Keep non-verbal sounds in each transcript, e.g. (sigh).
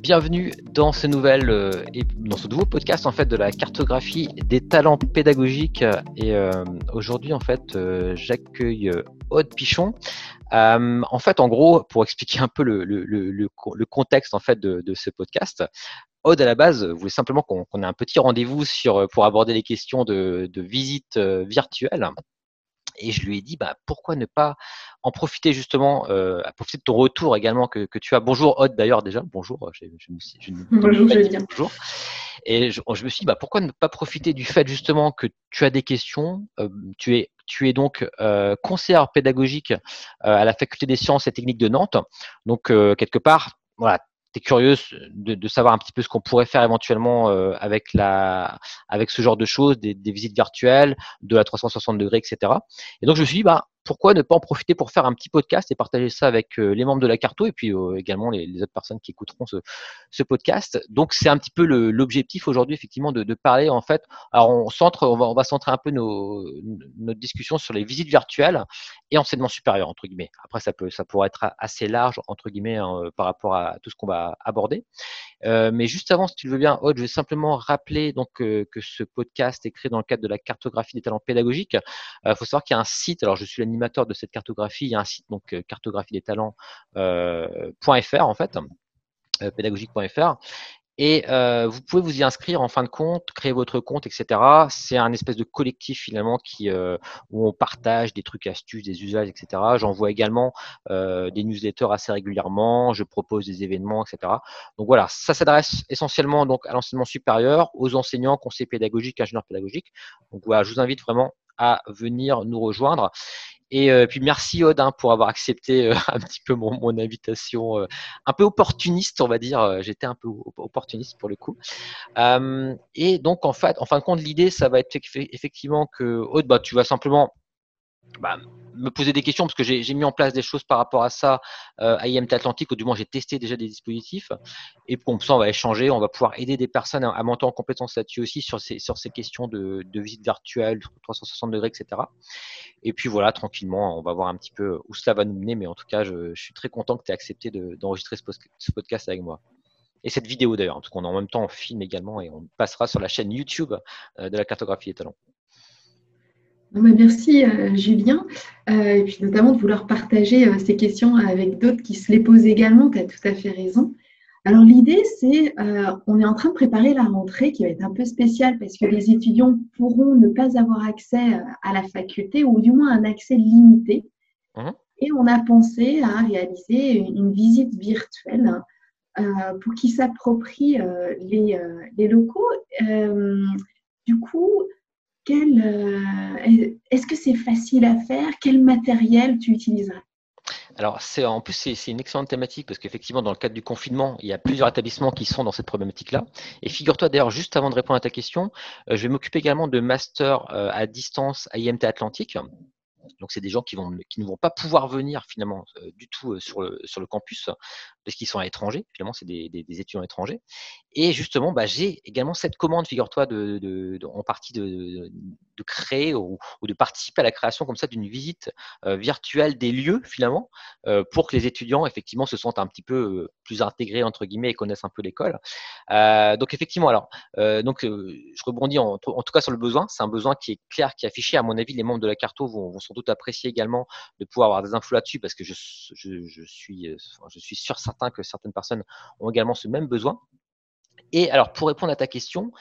bienvenue dans ce nouvel euh, dans ce nouveau podcast en fait de la cartographie des talents pédagogiques et euh, aujourd'hui en fait euh, j'accueille Aude Pichon. en fait en gros pour expliquer un peu le, le, le, le contexte en fait de, de, ce podcast. Aude à la base voulait simplement qu'on ait un petit rendez-vous sur pour aborder les questions de, de visite virtuelle et je lui ai dit, bah, pourquoi ne pas en profiter justement, euh, à profiter de ton retour également que, que tu as. Bonjour Aude d'ailleurs déjà, bonjour. Je, je, je, bonjour Julien. Bonjour. Et je, me suis dit, bah, pourquoi ne pas profiter du fait justement que tu as des questions, euh, tu es tu es donc euh, conseillère pédagogique euh, à la faculté des sciences et techniques de Nantes. Donc euh, quelque part, voilà, curieuse de, de, savoir un petit peu ce qu'on pourrait faire éventuellement euh, avec la, avec ce genre de choses, des, des, visites virtuelles, de la 360 degrés, etc. Et donc je me suis dit, bah, pourquoi ne pas en profiter pour faire un petit podcast et partager ça avec euh, les membres de la Carto et puis euh, également les, autres personnes qui écouteront ce, podcast. Donc c'est un petit peu l'objectif aujourd'hui effectivement de, parler en fait. Alors on centre, on va, centrer un peu nos, notre discussion sur les visites virtuelles et enseignement supérieur entre guillemets. Après ça peut, ça pourrait être assez large entre guillemets hein, par rapport à tout ce qu'on va aborder. Euh, mais juste avant, si tu le veux bien, Aude, je vais simplement rappeler donc que ce podcast est créé dans le cadre de la cartographie des talents pédagogiques. Il faut savoir qu'il y a un site. Alors je suis l'animateur de cette cartographie, il y a un site donc euh, cartographie des talents.fr euh, en fait, euh, pédagogique.fr. Et vous pouvez vous y inscrire en fin de compte, créer votre compte, etc. C'est un espèce de collectif finalement qui où on partage des trucs, astuces, des usages, etc. J'envoie également des newsletters assez régulièrement. Je propose des événements, etc. Donc voilà, ça s'adresse essentiellement donc à l'enseignement supérieur, aux enseignants, conseillers pédagogiques, ingénieurs pédagogiques. Donc voilà, je vous invite vraiment à venir nous rejoindre. Et euh, puis merci Aude hein, pour avoir accepté euh, (laughs) un petit peu mon, mon invitation, euh, un peu opportuniste on va dire. J'étais un peu opportuniste pour le coup. et donc en fait, en fin de compte, l'idée ça va être effectivement que Aude, bah, tu vas simplement bah, me poser des questions parce que j'ai mis en place des choses par rapport à ça euh, à IMT Atlantique, ou du moins j'ai testé déjà des dispositifs. Et pour ça, on va échanger, on va pouvoir aider des personnes à, monter en compétence là-dessus aussi sur ces, sur ces questions de, de visite virtuelle, 360 degrés, etc. Et puis voilà, tranquillement, on va voir un petit peu où cela va nous mener. Mais en tout cas, je, je suis très content que tu aies accepté d'enregistrer ce, podcast avec moi. Et cette vidéo d'ailleurs, parce qu'on en même temps on filme également et on passera sur la chaîne YouTube euh, de la cartographie des talents. Merci euh, Julien, euh, et puis notamment de vouloir partager euh, ces questions avec d'autres qui se les posent également, tu as tout à fait raison. Alors l'idée, c'est, on est en train de préparer la rentrée qui va être un peu spéciale parce que les étudiants pourront ne pas avoir accès à la faculté ou du moins un accès limité. Mmh. Et on a pensé à réaliser une visite virtuelle pour qu'ils s'approprient les, les, locaux. du coup, euh, est-ce que c'est facile à faire? Quel matériel tu utiliseras alors, en plus, c'est une excellente thématique parce qu'effectivement, dans le cadre du confinement, il y a plusieurs établissements qui sont dans cette problématique-là. Et figure-toi d'ailleurs, juste avant de répondre à ta question, euh, je vais m'occuper également de master euh, à distance à IMT Atlantique. Donc, c'est des gens qui, vont, qui ne vont pas pouvoir venir finalement du tout sur, le, sur le campus parce qu'ils sont à l'étranger. Finalement, c'est des, étudiants étrangers. Et justement, bah, j'ai également cette commande, figure-toi, de, de, en partie de, de créer ou, de participer à la création comme ça d'une visite euh, virtuelle des lieux finalement euh, pour que les étudiants effectivement se sentent un petit peu euh, plus intégrés entre guillemets et connaissent un peu l'école. Donc effectivement, alors donc je rebondis en, tout cas sur le besoin. C'est un besoin qui est clair, qui est affiché. À mon avis, les membres de la Carto vont, vont sans doute apprécier également de pouvoir avoir des infos là-dessus parce que je suis je suis sûr certain que certaines personnes ont également ce même besoin. Et alors, pour répondre à ta question,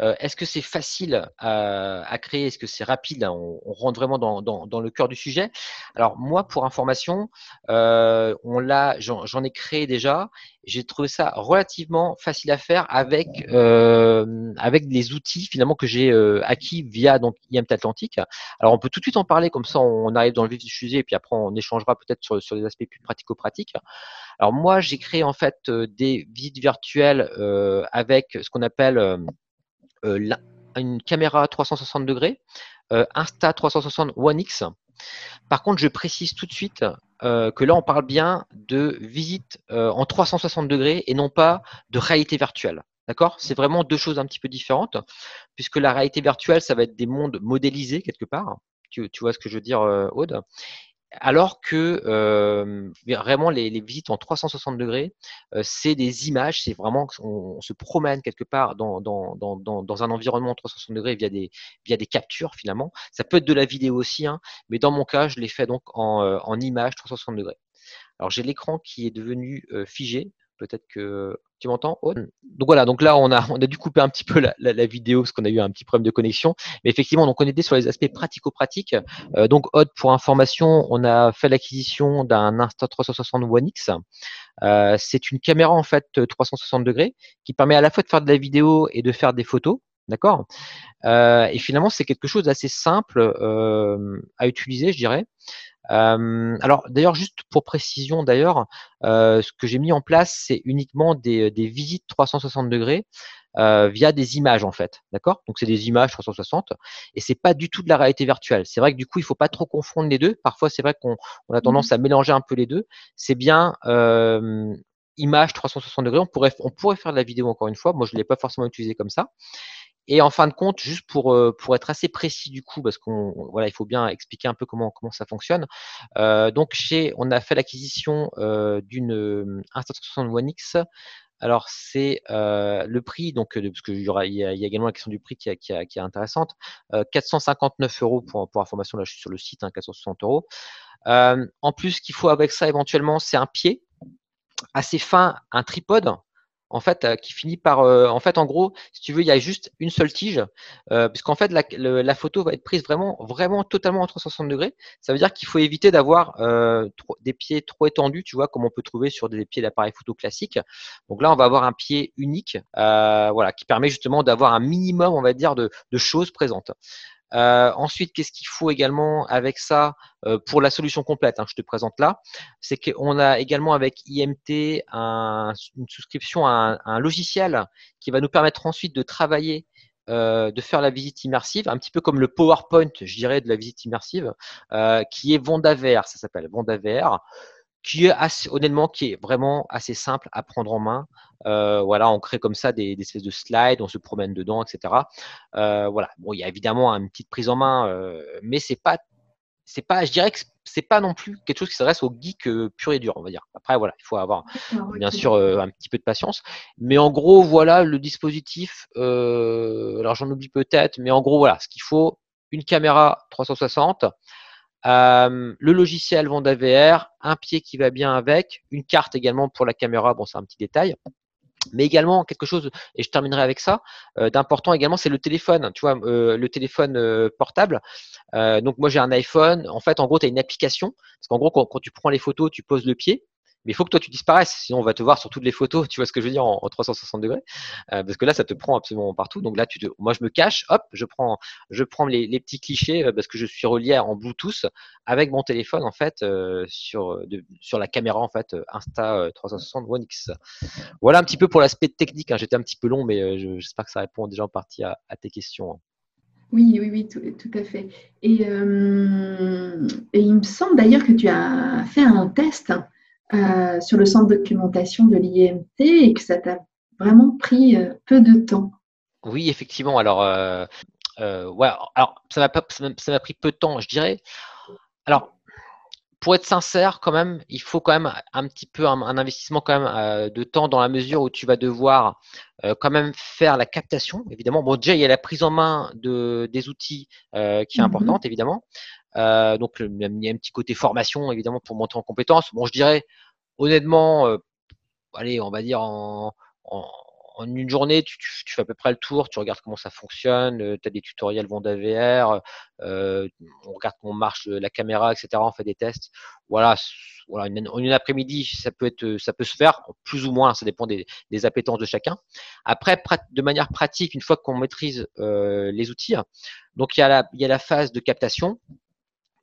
euh, est-ce que c'est facile à, créer? Est-ce que c'est rapide? On, rentre vraiment dans, le cœur du sujet. Alors, moi, pour information, euh, on l'a, j'en ai créé déjà. J'ai trouvé ça relativement facile à faire avec euh, avec les outils finalement que j'ai acquis via donc IMT Atlantique. Alors, on peut tout de suite en parler comme ça, on arrive dans le vif du sujet et puis après on échangera peut-être sur, sur les aspects plus pratico-pratiques. Alors moi, j'ai créé en fait euh, des visites virtuelles euh, avec ce qu'on appelle euh, une caméra 360 degrés, Insta 360 One X. Par contre, je précise tout de suite que là, on parle bien de visite en 360 degrés et non pas de réalité virtuelle. D'accord? C'est vraiment deux choses un petit peu différentes, puisque la réalité virtuelle, ça va être des mondes modélisés quelque part. Tu vois ce que je veux dire, Aude? Alors que euh, vraiment les, visites en 360 degrés, euh, c'est des images, c'est vraiment on, se promène quelque part dans, dans, dans, dans, un environnement 360 degrés via des, via des captures finalement. Ça peut être de la vidéo aussi, hein, mais dans mon cas, je l'ai fait donc en, euh, en image 360 degrés. Alors j'ai l'écran qui est devenu figé, Peut-être que tu m'entends, Donc voilà, donc là on a, (laughs) on a dû couper un petit peu la, la, vidéo parce qu'on a eu un petit problème de connexion. Mais effectivement, donc on était sur les aspects pratico-pratiques. Euh, donc Odd, pour information, on a fait l'acquisition d'un Insta360 One X. Euh, c'est une caméra en fait 360 degrés qui permet à la fois de faire de la vidéo et de faire des photos. D'accord? Euh, Et finalement, c'est quelque chose d'assez simple euh, à utiliser, je dirais. Euh, alors d'ailleurs, juste pour précision, d'ailleurs, euh, ce que j'ai mis en place, c'est uniquement des, des, visites 360 degrés euh, via des images en fait, d'accord? Donc c'est des images 360 et c'est pas du tout de la réalité virtuelle. C'est vrai que du coup, il faut pas trop confondre les deux. Parfois, c'est vrai qu'on on a tendance mmh à mélanger un peu les deux. C'est bien euh, image 360 degrés. On pourrait on pourrait faire de la vidéo encore une fois. Moi, je l'ai pas forcément utilisé comme ça. Et en fin de compte, juste pour, euh, pour être assez précis du coup, parce qu'on voilà, il faut bien expliquer un peu comment, comment ça fonctionne. Euh, donc chez, on a fait l'acquisition euh, d'une euh, Insta360 One X. Alors c'est euh, le prix, donc parce y, aura, il y, a, il y a également la question du prix qui, qui, qui est intéressante. 459 euros pour, pour information, là je suis sur le site, hein, 460 euros. en plus, ce qu'il faut avec ça éventuellement, c'est un pied assez fin, un tripode en fait, euh, qui finit par, euh, en fait, en gros, si tu veux, il y a juste une seule tige, euh, puisqu'en fait, la, photo va être prise vraiment, vraiment totalement en 360 degrés. Ça veut dire qu'il faut éviter d'avoir des pieds trop étendus, tu vois, comme on peut trouver sur des pieds d'appareil photo classique. Donc là, on va avoir un pied unique, voilà, qui permet justement d'avoir un minimum, on va dire, de choses présentes. Euh, ensuite, qu'est-ce qu'il faut également avec ça euh, pour la solution complète hein, Je te présente là. C'est qu'on a également avec IMT une souscription à un, logiciel qui va nous permettre ensuite de travailler euh, de faire la visite immersive, un petit peu comme le PowerPoint, je dirais, de la visite immersive, qui est VR, ça s'appelle VR qui est assez, honnêtement, qui est vraiment assez simple à prendre en main. Euh, voilà, on crée comme ça des, des, espèces de slides, on se promène dedans, etc. Euh, voilà. Bon, il y a évidemment une petite prise en main, euh, mais c'est pas, c'est pas, je dirais que c'est pas non plus quelque chose qui s'adresse au geek euh, pur et dur, on va dire. Après, voilà, il faut avoir bien sûr euh, un petit peu de patience. Mais en gros, voilà le dispositif. Euh, alors j'en oublie peut-être, mais en gros, voilà, ce qu'il faut une caméra 360, euh, le logiciel Vonda VR, un pied qui va bien avec, une carte également pour la caméra, bon c'est un petit détail. Mais également quelque chose, et je terminerai avec ça, euh, d'important également, c'est le téléphone, tu vois, euh, le téléphone portable. donc moi j'ai un iPhone, en fait en gros tu as une application, parce qu'en gros quand, tu prends les photos, tu poses le pied, mais il faut que toi tu disparaisses, sinon on va te voir sur toutes les photos, (laughs) tu vois ce que je veux dire, en, 360 degrés, euh, parce que là ça te prend absolument partout. Donc là, tu te, moi je me cache, hop, je prends, je prends les, petits clichés euh, parce que je suis relié en Bluetooth avec mon téléphone en fait euh, sur sur la caméra en fait Insta 360 One X. Voilà un petit peu pour l'aspect technique. Hein. J'étais un petit peu long, mais j'espère que ça répond déjà en partie à, tes questions. Hein. Oui, oui, oui, tout, à fait. Et, et, il me semble d'ailleurs que tu as fait un test euh, sur le centre de documentation de l'IMT et que ça t'a vraiment pris euh, peu de temps. Oui, effectivement. Alors, euh, ouais, alors ça m'a pris peu de temps, je dirais. Alors, pour être sincère, quand même, il faut quand même un petit peu un, investissement quand même de temps dans la mesure où tu vas devoir quand même faire la captation. Évidemment, bon déjà il y a la prise en main de des outils qui est mm-hmm. importante évidemment. Euh, donc il y a un petit côté formation évidemment pour monter en compétences. Bon, je dirais honnêtement, euh, allez, on va dire en, en, en une journée, tu, tu, fais à peu près le tour, tu regardes comment ça fonctionne, euh, tu as des tutoriels Vonda VR, euh, on regarde comment marche la caméra, etc. On fait des tests. Voilà, voilà une, une après-midi, ça peut être, ça peut se faire plus ou moins, ça dépend des, des appétences de chacun. Après, de manière pratique, une fois qu'on maîtrise euh, les outils, donc il y, a la, il y a la phase de captation.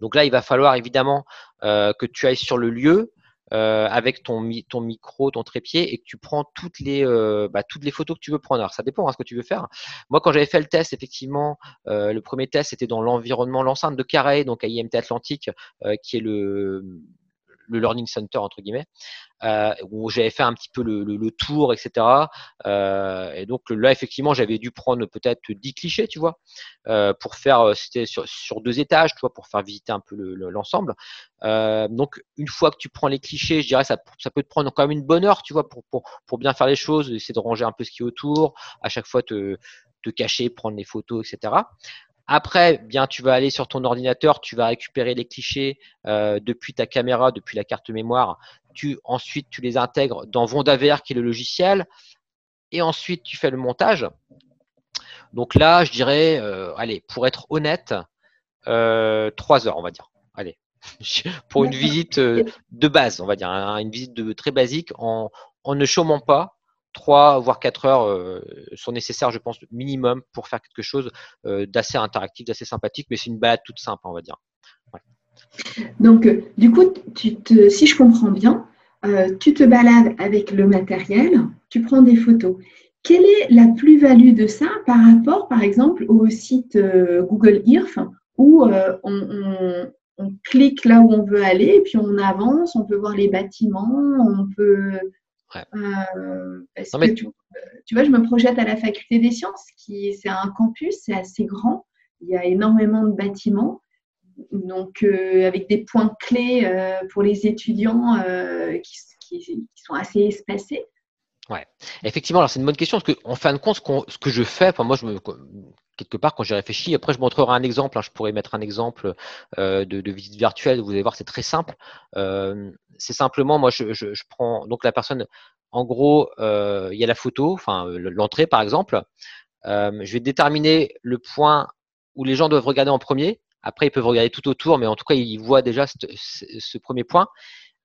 Donc là, il va falloir évidemment euh, que tu ailles sur le lieu, euh, avec ton, ton micro, ton trépied, et que tu prends toutes les, euh, bah, toutes les photos que tu veux prendre. Alors ça dépend de hein, ce que tu veux faire. Moi, quand j'avais fait le test, effectivement, le premier test c'était dans l'environnement, l'enceinte de Carré, donc à IMT Atlantique, qui est le le learning center entre guillemets, euh, où j'avais fait un petit peu le, le, tour, etc. Euh, et donc là, effectivement, j'avais dû prendre peut-être 10 clichés, tu vois, euh, pour faire, c'était sur, sur, deux étages, tu vois, pour faire visiter un peu l'ensemble. Le, donc une fois que tu prends les clichés, je dirais ça, ça peut te prendre quand même une bonne heure, tu vois, pour, pour, pour bien faire les choses, essayer de ranger un peu ce qui est autour, à chaque fois te, te cacher, prendre les photos, etc. Après, bien, tu vas aller sur ton ordinateur, tu vas récupérer les clichés euh, depuis ta caméra, depuis la carte mémoire. Tu, ensuite, tu les intègres dans VondaVR, qui est le logiciel. Et ensuite, tu fais le montage. Donc là, je dirais, euh, allez, pour être honnête, euh, trois heures, on va dire. Allez, (laughs) pour une visite de base, on va dire, hein, une visite de, très basique en, en ne chômant pas 3 voire 4 heures euh, sont nécessaires, je pense, minimum pour faire quelque chose euh, d'assez interactif, d'assez sympathique, mais c'est une balade toute simple, on va dire. Donc, euh, du coup, si je comprends bien, tu te balades avec le matériel, tu prends des photos. Quelle est la plus-value de ça par rapport, par exemple, au site Google Earth où on, clique là où on veut aller puis on avance, on peut voir les bâtiments, on peut euh, parce que tu, vois, je me projette à la faculté des sciences, qui c'est un campus, c'est assez grand, il y a énormément de bâtiments, donc euh, avec des points clés euh, pour les étudiants qui, qui, sont assez espacés. Ouais, effectivement, alors c'est une bonne question parce qu'en fin de compte, ce, que je fais, enfin moi, je me, quelque part, quand j'ai réfléchi, après je montrerai un exemple, hein, je pourrais mettre un exemple euh, de, visite virtuelle, vous allez voir, c'est très simple. Euh, c'est simplement, moi, je, je, prends donc la personne, en gros, euh, il y a la photo, enfin l'entrée par exemple. je vais déterminer le point où les gens doivent regarder en premier. Après, ils peuvent regarder tout autour, mais en tout cas, ils voient déjà ce premier point.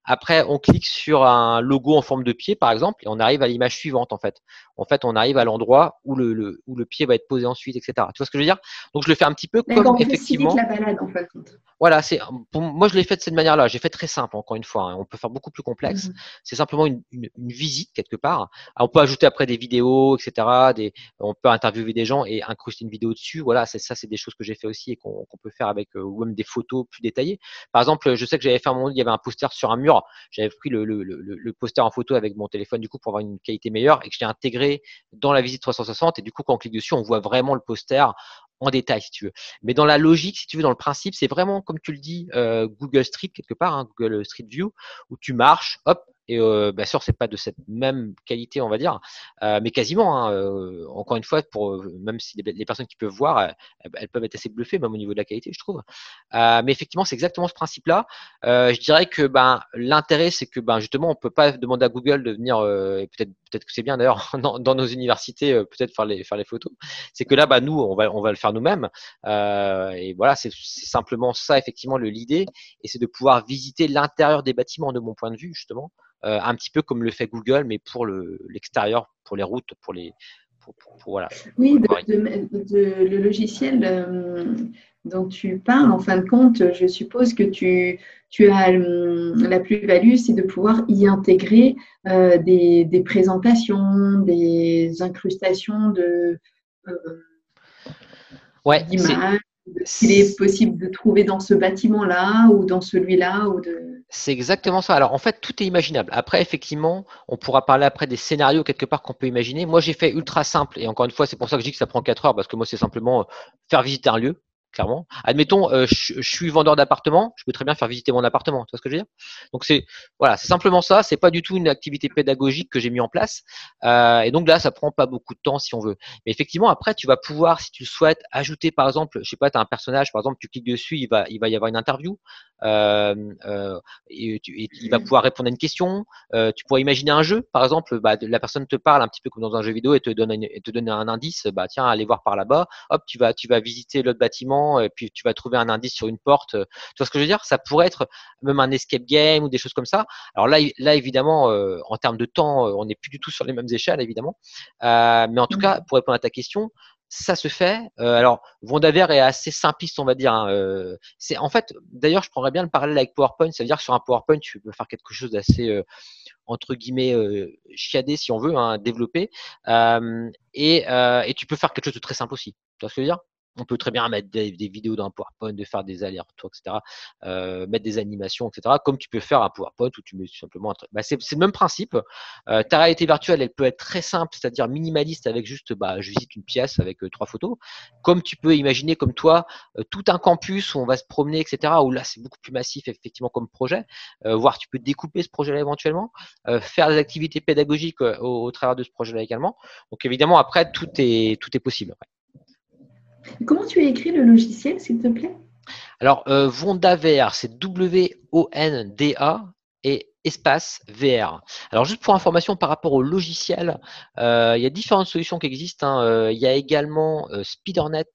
Après, on clique sur un logo en forme de pied, par exemple, et on arrive à l'image suivante, en fait. En fait, on arrive à l'endroit où le, où le pied va être posé ensuite, etc. Tu vois ce que je veux dire? Donc, je le fais un petit peu comme effectivement. la balade, en fait. Voilà, c'est moi je l'ai fait de cette manière-là. J'ai fait très simple, encore une fois. Hein. On peut faire beaucoup plus complexe. Mmh c'est simplement une, une, une, visite quelque part. on peut ajouter après des vidéos, etc. Des, on peut interviewer des gens et incruster une vidéo dessus. Voilà, c'est ça, c'est des choses que j'ai fait aussi et qu'on peut faire avec euh, ou même des photos plus détaillées. Par exemple, je sais que j'avais fait un moment, il y avait un poster sur un mur. J'avais pris le, poster en photo avec mon téléphone du coup pour avoir une qualité meilleure et que je l'ai intégré dans la visite 360. Et du coup, quand on clique dessus, on voit vraiment le poster en détail si tu veux. Mais dans la logique, si tu veux, dans le principe, c'est vraiment comme tu le dis, euh, Google Street quelque part, hein, Google Street View, où tu marches, hop, et euh, bien sûr, c'est pas de cette même qualité, on va dire, euh, mais quasiment. Hein, euh, encore une fois, pour euh, même si les, personnes qui peuvent voir, elles, peuvent être assez bluffées, même au niveau de la qualité, je trouve. Euh, mais effectivement, c'est exactement ce principe-là. je dirais que ben l'intérêt, c'est que ben justement, on peut pas demander à Google de venir, peut-être c'est bien d'ailleurs (laughs) dans, nos universités, peut-être faire les photos. C'est que là, bah nous, on va on va le faire nous-mêmes. et voilà, c'est simplement ça, effectivement, l'idée, et c'est de pouvoir visiter l'intérieur des bâtiments, de mon point de vue, justement. Euh, un petit peu comme le fait Google, mais pour l'extérieur, pour les routes, pour les. Voilà, oui, de, le logiciel euh, dont tu parles, en fin de compte, je suppose que tu, tu as euh, la plus-value, c'est de pouvoir y intégrer des, des, présentations, des incrustations de ouais, d'images, qu'il est possible de trouver dans ce bâtiment-là ou dans celui-là ou de c'est exactement ça. Alors en fait, tout est imaginable. Après, effectivement, on pourra parler après des scénarios quelque part qu'on peut imaginer. Moi, j'ai fait ultra simple et encore une fois, c'est pour ça que je dis que ça prend 4 heures parce que moi, c'est simplement euh, faire visiter un lieu clairement. Admettons, euh, je, suis vendeur d'appartement, je peux très bien faire visiter mon appartement. Tu vois ce que je veux dire? Donc c'est voilà, c'est simplement ça. C'est pas du tout une activité pédagogique que j'ai mis en place. Euh, et donc là, ça prend pas beaucoup de temps si on veut. Mais effectivement, après, tu vas pouvoir, si tu le souhaites, ajouter par exemple, je sais pas, tu as un personnage, par exemple, tu cliques dessus, il va, il va y avoir une interview. Euh, et, il va pouvoir répondre à une question. Tu pourrais imaginer un jeu, par exemple, bah, la personne te parle un petit peu comme dans un jeu vidéo et te donne, et te donne un indice. Bah tiens, allez voir par là-bas. Hop, tu vas, tu vas visiter l'autre bâtiment et puis tu vas trouver un indice sur une porte. Euh, tu vois ce que je veux dire? Ça pourrait être même un escape game ou des choses comme ça. Alors là, là évidemment, euh, en termes de temps, euh, on n'est plus du tout sur les mêmes échelles, évidemment. mais en tout mmh. cas, pour répondre à ta question, ça se fait. alors, Vondaver est assez simpliste, on va dire. Hein, c'est en fait, d'ailleurs, je prendrais bien le parallèle avec PowerPoint. Ça veut dire que sur un PowerPoint, tu peux faire quelque chose d'assez entre guillemets chiadé, si on veut, hein, développer. Et, et, tu peux faire quelque chose de très simple aussi. Tu vois ce que je veux dire? On peut très bien mettre des, vidéos dans un PowerPoint, de faire des allers-retours, etc. Euh, mettre des animations, etc. Comme tu peux faire un PowerPoint où tu mets tout simplement un. Bah, c'est, le même principe. Euh, ta réalité virtuelle, elle peut être très simple, c'est-à-dire minimaliste avec juste, bah, je visite une pièce avec euh, trois photos. Comme tu peux imaginer, comme toi, tout un campus où on va se promener, etc. Où là, c'est beaucoup plus massif, effectivement, comme projet. voire tu peux découper ce projet-là éventuellement, faire des activités pédagogiques au, travers de ce projet-là également. Donc évidemment, après, tout est, tout est possible. Comment tu as écrit le logiciel, s'il te plaît? Alors, euh, VR, c'est W-O-N-D-A et espace VR. Alors, juste pour information par rapport au logiciel, euh, il y a différentes solutions qui existent. Hein. Euh, il y a également euh, Spidernet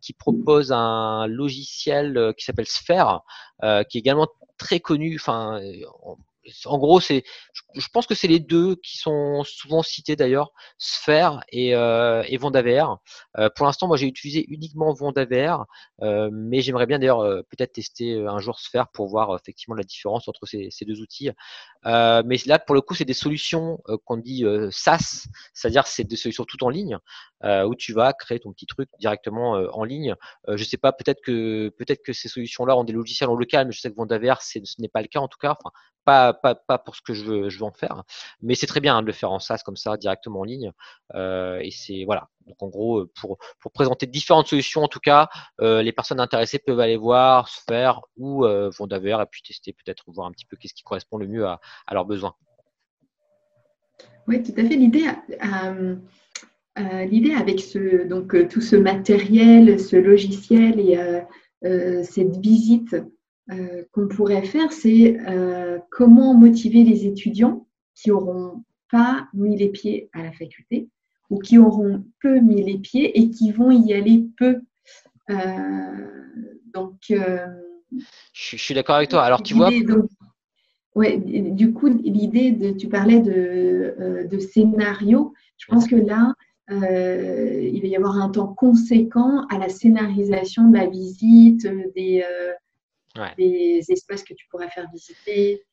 qui propose un logiciel qui s'appelle Sphere, qui est également très connu. En gros, c'est, je, pense que c'est les deux qui sont souvent cités d'ailleurs, Sphere et, euh, VR. Euh, pour l'instant, moi, j'ai utilisé uniquement VR, euh, mais j'aimerais bien d'ailleurs euh, peut-être tester un jour Sphere pour voir effectivement la différence entre ces, deux outils. mais là, pour le coup, c'est des solutions qu'on dit SaaS, c'est-à-dire c'est des solutions tout en ligne où tu vas créer ton petit truc directement en ligne. je sais pas, peut-être que peut-être que ces solutions-là ont des logiciels en local, mais je sais que VR, ce n'est pas le cas en tout cas. Pas, pas, pas pour ce que je veux, je veux en faire, mais c'est très bien hein, de le faire en SaaS comme ça, directement en ligne. Euh, et c'est voilà. Donc en gros, euh, pour, pour présenter différentes solutions, en tout cas, euh, les personnes intéressées peuvent aller voir, se faire ou vont d'ailleurs et puis tester peut-être voir un petit peu qu'est-ce qui correspond le mieux à, leurs besoins. Oui, tout à fait. L'idée, l'idée avec ce, donc, tout ce matériel, ce logiciel et cette visite euh, qu'on pourrait faire, c'est euh, comment motiver les étudiants qui n'auront pas mis les pieds à la faculté ou qui auront peu mis les pieds et qui vont y aller peu. Euh, donc, je, suis d'accord avec toi. Alors, tu vois. ouais, du coup, l'idée de, tu parlais de, de scénario. Je pense que là, il va y avoir un temps conséquent à la scénarisation de la visite, des, des espaces que tu pourrais faire visiter.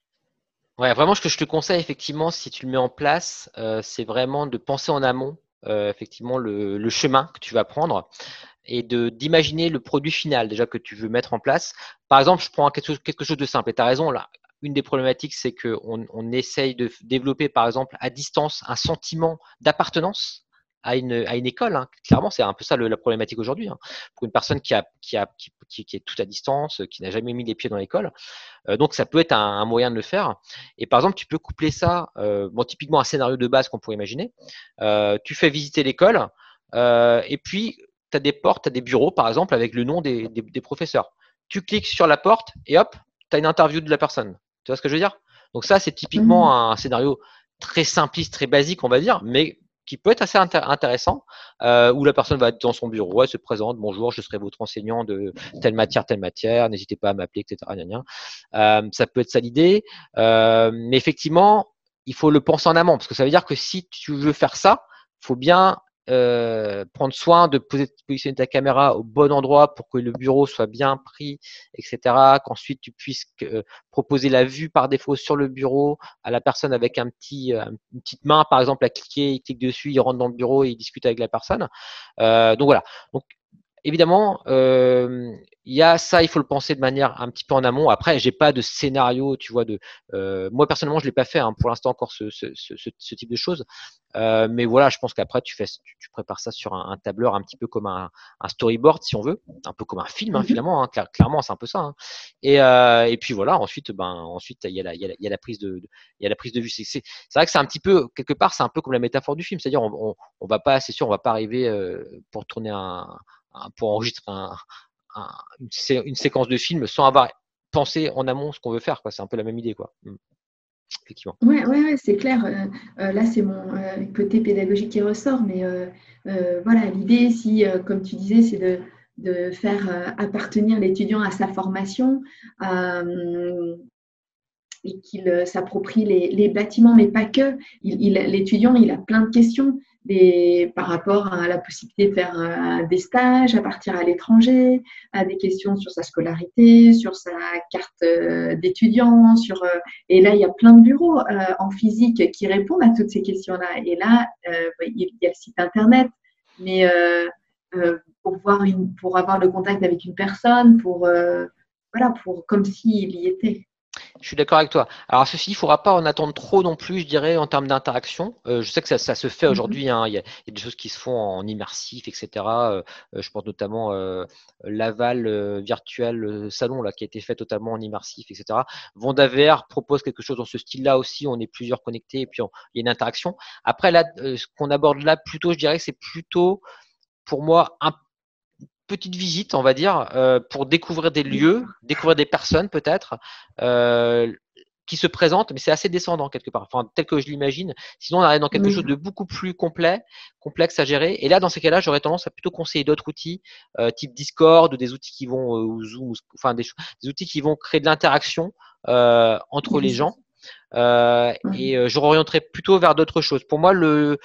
Ouais, vraiment, ce que je te conseille, effectivement, si tu le mets en place, euh, c'est vraiment de penser en amont, euh, effectivement, le, chemin que tu vas prendre et de d'imaginer le produit final déjà que tu veux mettre en place. Par exemple, je prends quelque chose, quelque chose de simple. Et tu as raison, là, une des problématiques, c'est qu'on on essaye de développer, par exemple, à distance, un sentiment d'appartenance à une, à une école. Hein. Clairement, c'est un peu ça la problématique aujourd'hui. Hein. Pour une personne qui, a, qui, a, qui, qui, est tout à distance, qui n'a jamais mis les pieds dans l'école. Euh, donc, ça peut être un, moyen de le faire. Et par exemple, tu peux coupler ça, euh, bon, typiquement un scénario de base qu'on pourrait imaginer. Euh, tu fais visiter l'école et puis tu as des portes, tu as des bureaux, par exemple, avec le nom des, des, des professeurs. Tu cliques sur la porte et hop, tu as une interview de la personne. Tu vois ce que je veux dire? Donc ça, c'est typiquement mmh. un scénario très simpliste, très basique, on va dire, mais qui peut être assez intéressant, euh, où la personne va être dans son bureau, elle se présente, bonjour, je serai votre enseignant de telle matière, telle matière, n'hésitez pas à m'appeler, etc. Euh, ça peut être ça l'idée, euh, mais effectivement, il faut le penser en amont, parce que ça veut dire que si tu veux faire ça, faut bien euh, prendre soin de positionner ta caméra au bon endroit pour que le bureau soit bien pris, etc. Qu'ensuite tu puisses euh, proposer la vue par défaut sur le bureau à la personne avec un petit, euh, une petite main, par exemple, à cliquer, il clique dessus, il rentre dans le bureau et il discute avec la personne. donc voilà. Évidemment, euh, il y a ça, il faut le penser de manière un petit peu en amont. Après, j'ai pas de scénario, tu vois. De euh, moi personnellement, je l'ai pas fait hein, pour l'instant encore ce, ce, ce, ce, type de choses. Euh, mais voilà, je pense qu'après tu fais, tu, tu, prépares ça sur un, un, tableur un petit peu comme un, un, storyboard si on veut, un peu comme un film hein, mm-hmm. finalement. Hein, clairement, c'est un peu ça. Et, euh, et puis voilà, ensuite, ben ensuite il y a la, il y a la, il y a la prise de, il y a la prise de vue. C'est vrai que c'est un petit peu quelque part, c'est un peu comme la métaphore du film, c'est-à-dire on, on, on, va pas, c'est sûr, on va pas arriver pour tourner un pour enregistrer une, séquence de film sans avoir pensé en amont ce qu'on veut faire. C'est un peu la même idée. Quoi. Mm. Effectivement. Oui, ouais, ouais, c'est clair. Euh, euh, là, c'est mon euh, côté pédagogique qui ressort. Mais voilà, l'idée, si, comme tu disais, c'est de, faire appartenir l'étudiant à sa formation et qu'il s'approprie les, bâtiments, mais pas que. L'étudiant, il, a plein de questions des, par rapport à la possibilité de faire euh, des stages, à partir à l'étranger, à des questions sur sa scolarité, sur sa carte euh, d'étudiant, sur euh, et là il y a plein de bureaux en physique qui répondent à toutes ces questions-là. Et là il y a le site internet, mais pour avoir le contact avec une personne, pour voilà, pour comme s'il y était. Je suis d'accord avec toi. Alors, ceci, il ne faudra pas en attendre trop non plus, je dirais, en termes d'interaction. Euh, je sais que ça, se fait mhm. aujourd'hui. Hein. Il, y a des choses qui se font en immersif, etc. Euh, euh, je pense notamment l'aval virtuel salon là, qui a été fait totalement en immersif, etc. VR propose quelque chose dans ce style-là aussi. On est plusieurs connectés et puis il y a une interaction. Après, là, ce qu'on aborde là, plutôt, je dirais c'est plutôt, pour moi, un petite visite, on va dire, euh, pour découvrir des lieux, découvrir des personnes peut-être, euh, qui se présentent, mais c'est assez descendant quelque part, enfin tel que je l'imagine. Sinon, on arrive dans quelque chose de beaucoup plus complet, complexe à gérer. Et là, dans ces cas-là, j'aurais tendance à plutôt conseiller d'autres outils, euh, type Discord ou des outils qui vont ou Zoom, enfin des, outils qui vont créer de l'interaction entre les gens. et je orienterai plutôt vers d'autres choses. Pour moi, le, euh,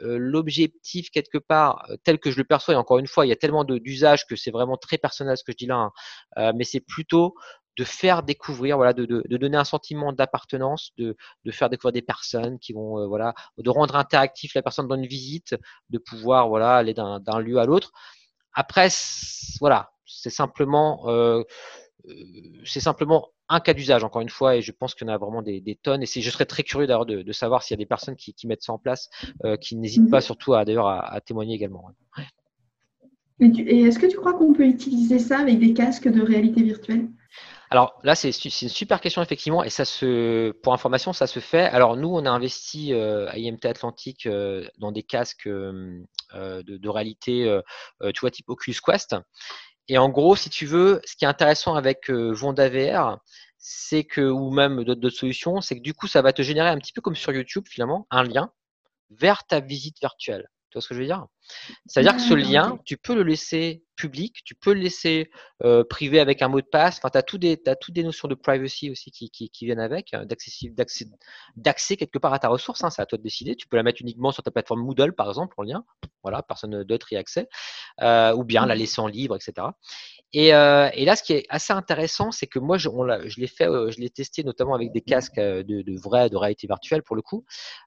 l'objectif quelque part euh, tel que je le perçois, et encore une fois, il y a tellement d'usages que c'est vraiment très personnel ce que je dis là, hein, euh, mais c'est plutôt de faire découvrir, voilà, de, de, de donner un sentiment d'appartenance, de, de, faire découvrir des personnes qui vont, voilà, de rendre interactif la personne dans une visite, de pouvoir, voilà, aller d'un lieu à l'autre. Après, voilà, c'est simplement, euh, c'est simplement un cas d'usage, encore une fois, et je pense qu'il y en a vraiment des, tonnes. Et je serais très curieux d'ailleurs de, savoir s'il y a des personnes qui, mettent ça en place, euh, qui n'hésitent pas mhm. surtout à d'ailleurs à, témoigner également. Et, est-ce que tu crois qu'on peut utiliser ça avec des casques de réalité virtuelle? Alors là, c'est une super question effectivement, et ça se, pour information, ça se fait. Alors nous, on a investi euh, à IMT Atlantique euh, dans des casques de, de, réalité, tu vois, type Oculus Quest. Et en gros, si tu veux, ce qui est intéressant avec euh, Vonda VR, c'est que, ou même d'autres solutions, c'est que du coup, ça va te générer un petit peu comme sur YouTube, finalement, un lien vers ta visite virtuelle. Tu vois ce que je veux dire? C'est-à-dire que ce lien, tu peux le laisser public, tu peux le laisser euh, privé avec un mot de passe. Enfin, tu as toutes des, des notions de privacy aussi qui, qui, qui viennent avec, hein, d'accès quelque part à ta ressource. Hein, c'est à toi de décider. Tu peux la mettre uniquement sur ta plateforme Moodle, par exemple, en lien. Voilà, personne d'autre y a accès. Euh, ou bien la laisser en libre, etc. Et, euh, et, là, ce qui est assez intéressant, c'est que moi, je, l'ai fait, euh, je l'ai testé notamment avec des casques euh, de, vrai, de réalité virtuelle pour le coup.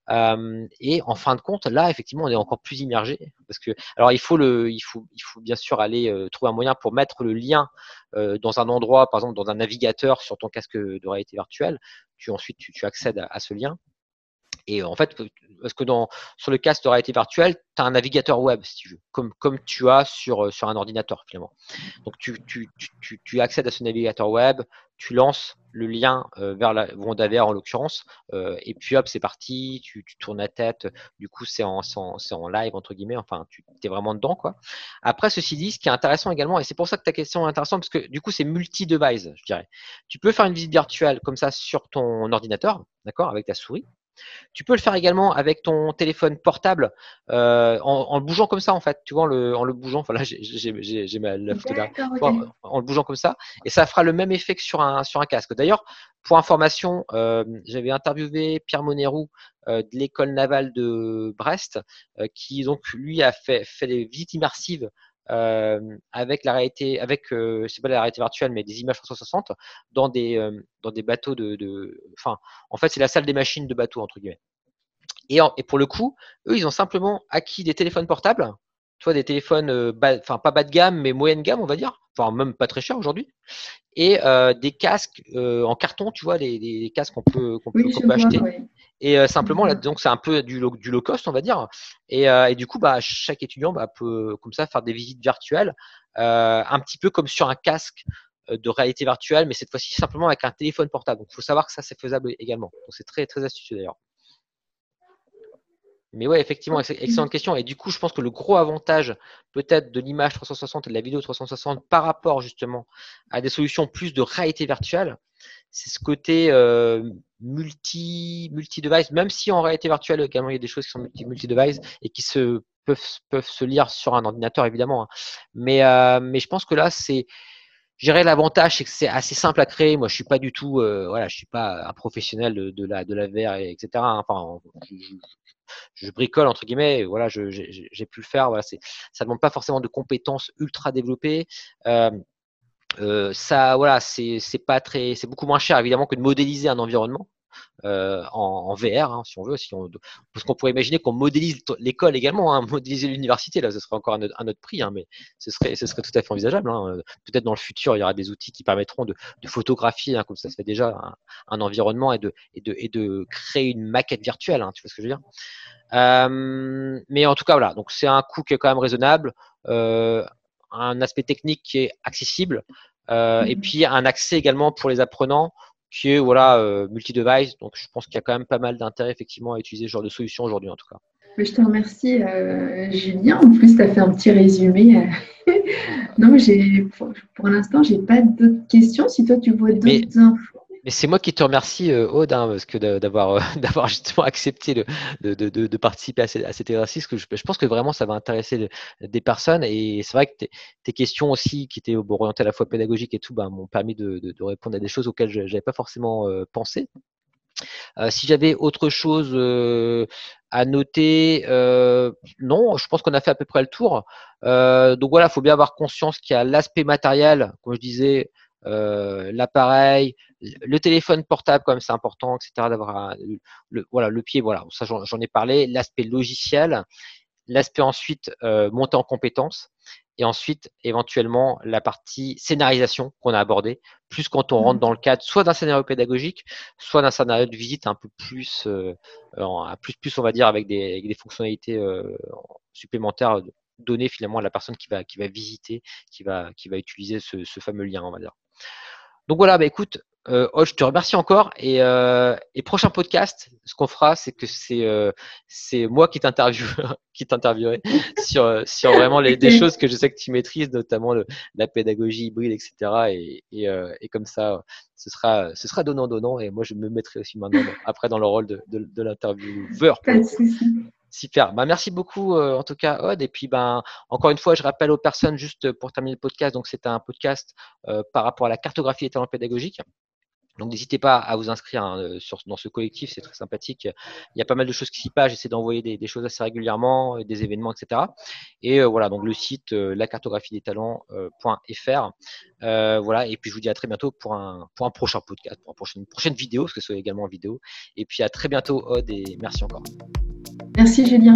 Euh, et en fin de compte, là, effectivement, on est encore plus immergé parce que, alors, il faut le, il faut, il faut bien sûr aller trouver un moyen pour mettre le lien dans un endroit, par exemple, dans un navigateur sur ton casque de réalité virtuelle. Tu ensuite, tu, tu accèdes à ce lien. Et en fait, parce que dans, sur le casque de réalité virtuelle, tu as un navigateur web, si tu veux, comme, comme tu as sur, sur un ordinateur finalement. Donc tu, tu, tu, tu accèdes à ce navigateur web, tu lances le lien euh, vers la VR en l'occurrence, euh, et puis hop, c'est parti, tu, tu, tournes la tête, du coup c'est en, en, en, live entre guillemets, enfin tu es vraiment dedans quoi. Après, ceci dit, ce qui est intéressant également, et c'est pour ça que ta question est intéressante, parce que du coup c'est multi-device, je dirais. Tu peux faire une visite virtuelle comme ça sur ton ordinateur, d'accord, avec ta souris, tu peux le faire également avec ton téléphone portable euh, en, le bougeant comme ça en fait. Tu vois, en le, en le bougeant. Enfin là, j'ai ma la photo là. En, le bougeant comme ça, et ça fera le même effet que sur un sur un casque. D'ailleurs, pour information, euh, j'avais interviewé Pierre Monerou euh, de l'école navale de Brest, qui donc lui a fait fait des visites immersives euh, avec la réalité, avec euh, c'est pas la réalité virtuelle, mais des images 360 dans des euh, dans des bateaux de, de, en fait, c'est la salle des machines de bateaux entre guillemets. Et, et pour le coup, eux, ils ont simplement acquis des téléphones portables, tu vois, des téléphones, enfin pas bas de gamme, mais moyenne gamme, on va dire, enfin même pas très cher aujourd'hui, et euh, des casques euh, en carton, tu vois, les, les casques qu'on peut, qu'on peut, acheter. Et euh, simplement, là, donc c'est un peu du low, du low cost, on va dire. Et, et du coup, bah, chaque étudiant bah, peut comme ça faire des visites virtuelles, un petit peu comme sur un casque de réalité virtuelle, mais cette fois-ci simplement avec un téléphone portable. Donc, il faut savoir que ça, c'est faisable également. Donc, c'est très, très astucieux d'ailleurs. Mais ouais, effectivement, excellente question. Et du coup, je pense que le gros avantage peut-être de l'image 360 et de la vidéo 360 par rapport justement à des solutions plus de réalité virtuelle, c'est ce côté euh, multi multi device. Même si en réalité virtuelle également il y a des choses qui sont multi multi device et qui se peuvent peuvent se lire sur un ordinateur évidemment. Hein. Mais euh, mais je pense que là c'est je dirais l'avantage c'est que c'est assez simple à créer. Moi, je suis pas du tout, euh, voilà, je suis pas un professionnel de, de la de la VR, etc. Hein. Enfin, je, bricole entre guillemets. Voilà, j'ai pu le faire. Voilà, c'est, ça demande pas forcément de compétences ultra développées. Euh, euh, ça, voilà, c'est pas très, c'est beaucoup moins cher évidemment que de modéliser un environnement. En, VR, hein, si on veut, si on, parce qu'on pourrait imaginer qu'on modélise l'école également, hein, (laughs) modéliser l'université, là, ce serait encore un, autre prix, hein, mais ce serait, ce serait tout à fait envisageable. Peut-être dans le futur, il y aura des outils qui permettront de, photographier, comme ça se fait déjà, un, environnement et de, et, de, et de créer une maquette virtuelle, tu vois ce que je veux dire euh, mais en tout cas, voilà. Donc, c'est un coût qui est quand même raisonnable, euh, un aspect technique qui est accessible, euh, et mhm. puis un accès également pour les apprenants qui est voilà multi-device. Donc, je pense qu'il y a quand même pas mal d'intérêt effectivement à utiliser ce genre de solution aujourd'hui, en tout cas. Je te remercie, Julien. En plus, tu as fait un petit résumé. (laughs) non, pour, pour l'instant, j'ai pas d'autres questions. Si toi, tu vois d'autres infos. Mais c'est moi qui te remercie, euh, Aude, hein, parce que d'avoir euh, (laughs) d'avoir justement accepté de, de, de, de participer à, cet exercice. Que je, pense que vraiment ça va intéresser des personnes. Et c'est vrai que tes, questions aussi, qui étaient orientées à la fois pédagogiques et tout, ben, m'ont permis de, répondre à des choses auxquelles je n'avais pas forcément euh, pensé. si j'avais autre chose à noter, non, je pense qu'on a fait à peu près le tour. donc voilà, il faut bien avoir conscience qu'il y a l'aspect matériel, comme je disais, euh, l'appareil, le téléphone portable comme c'est important, etc. D'avoir le, voilà le pied, voilà ça j'en ai parlé. L'aspect logiciel, l'aspect ensuite euh, monter en compétences et ensuite éventuellement la partie scénarisation qu'on a abordé plus quand on rentre mmh. dans le cadre soit d'un scénario pédagogique, soit d'un scénario de visite un peu plus, euh, plus, plus on va dire avec des, avec des fonctionnalités euh, supplémentaires données finalement à la personne qui va, qui va visiter, qui va, qui va utiliser ce, ce fameux lien, on va dire. Donc voilà, bah écoute, euh, je te remercie encore. Et, euh, et prochain podcast, ce qu'on fera, c'est que c'est euh, c'est moi qui (laughs) qui t'interviewerai (laughs) sur sur vraiment les, des choses que je sais que tu maîtrises, notamment le, la pédagogie hybride, etc. Et, et, et comme ça, ce sera ce sera donnant donnant. Et moi, je me mettrai aussi maintenant après dans le rôle de de, de l'intervieweur. Super. Bah, merci beaucoup euh, en tout cas, Aude. Et puis, ben, encore une fois, je rappelle aux personnes, juste pour terminer le podcast, donc c'est un podcast euh, par rapport à la cartographie des talents pédagogiques. Donc n'hésitez pas à vous inscrire hein, euh, sur, dans ce collectif, c'est très sympathique. Il y a pas mal de choses qui s'y passent, j'essaie d'envoyer des, choses assez régulièrement, des événements, etc. Et voilà, donc le site la cartographie des talents.fr. voilà, et puis je vous dis à très bientôt pour un, pour prochain podcast, pour une prochaine, vidéo, parce que c'est également en vidéo. Et puis à très bientôt, Aude, et merci encore. Merci Julien.